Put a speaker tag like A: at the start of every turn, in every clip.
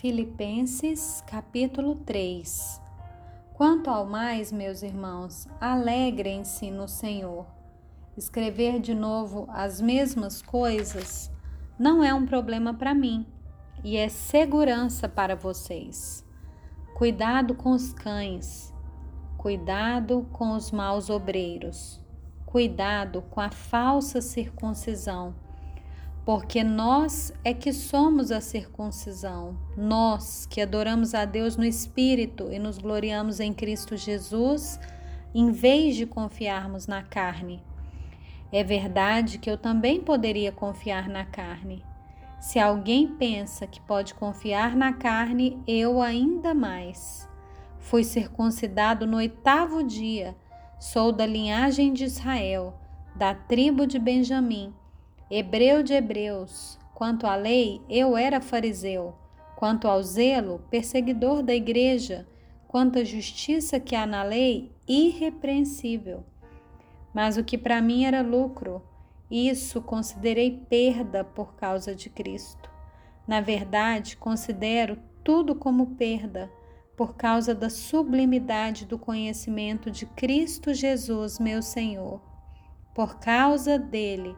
A: Filipenses capítulo 3 Quanto ao mais, meus irmãos, alegrem-se no Senhor. Escrever de novo as mesmas coisas não é um problema para mim e é segurança para vocês. Cuidado com os cães, cuidado com os maus obreiros, cuidado com a falsa circuncisão porque nós é que somos a circuncisão, nós que adoramos a Deus no Espírito e nos gloriamos em Cristo Jesus, em vez de confiarmos na carne. É verdade que eu também poderia confiar na carne. Se alguém pensa que pode confiar na carne, eu ainda mais. Fui circuncidado no oitavo dia, sou da linhagem de Israel, da tribo de Benjamim hebreu de hebreus. Quanto à lei, eu era fariseu. Quanto ao zelo, perseguidor da igreja. Quanto à justiça que há na lei, irrepreensível. Mas o que para mim era lucro, isso considerei perda por causa de Cristo. Na verdade, considero tudo como perda por causa da sublimidade do conhecimento de Cristo Jesus, meu Senhor. Por causa dele,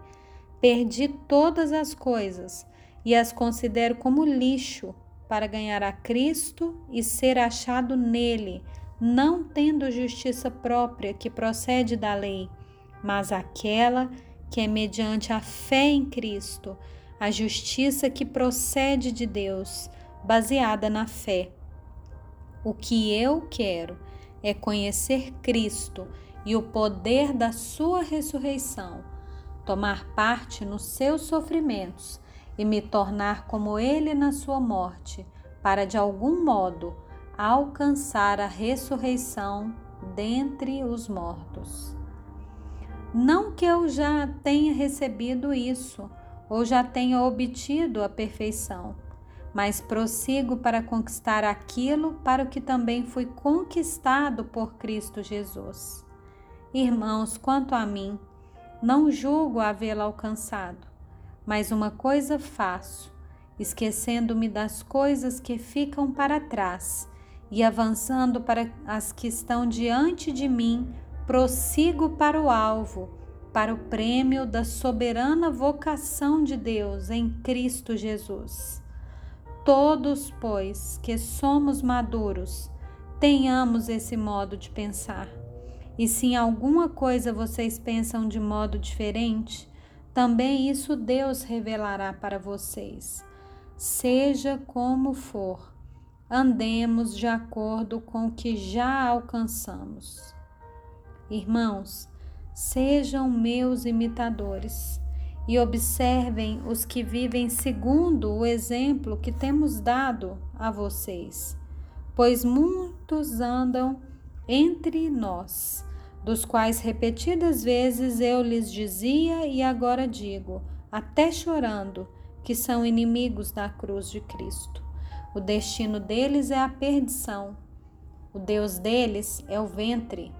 A: Perdi todas as coisas e as considero como lixo para ganhar a Cristo e ser achado nele, não tendo justiça própria que procede da lei, mas aquela que é mediante a fé em Cristo, a justiça que procede de Deus, baseada na fé. O que eu quero é conhecer Cristo e o poder da Sua ressurreição tomar parte nos seus sofrimentos e me tornar como ele na sua morte, para de algum modo alcançar a ressurreição dentre os mortos. Não que eu já tenha recebido isso ou já tenha obtido a perfeição, mas prossigo para conquistar aquilo para o que também fui conquistado por Cristo Jesus. Irmãos, quanto a mim, não julgo havê-la alcançado, mas uma coisa faço, esquecendo-me das coisas que ficam para trás e avançando para as que estão diante de mim, prossigo para o alvo, para o prêmio da soberana vocação de Deus em Cristo Jesus. Todos, pois, que somos maduros, tenhamos esse modo de pensar e se em alguma coisa vocês pensam de modo diferente, também isso Deus revelará para vocês. Seja como for, andemos de acordo com o que já alcançamos. Irmãos, sejam meus imitadores e observem os que vivem segundo o exemplo que temos dado a vocês, pois muitos andam entre nós, dos quais repetidas vezes eu lhes dizia e agora digo, até chorando, que são inimigos da cruz de Cristo. O destino deles é a perdição. O Deus deles é o ventre,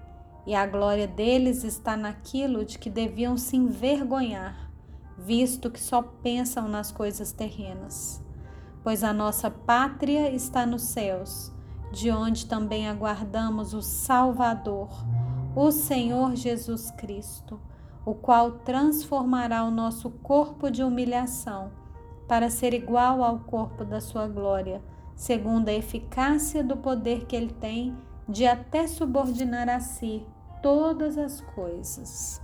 A: e a glória deles está naquilo de que deviam se envergonhar, visto que só pensam nas coisas terrenas. Pois a nossa pátria está nos céus de onde também aguardamos o Salvador, o Senhor Jesus Cristo, o qual transformará o nosso corpo de humilhação para ser igual ao corpo da sua glória, segundo a eficácia do poder que ele tem de até subordinar a si todas as coisas.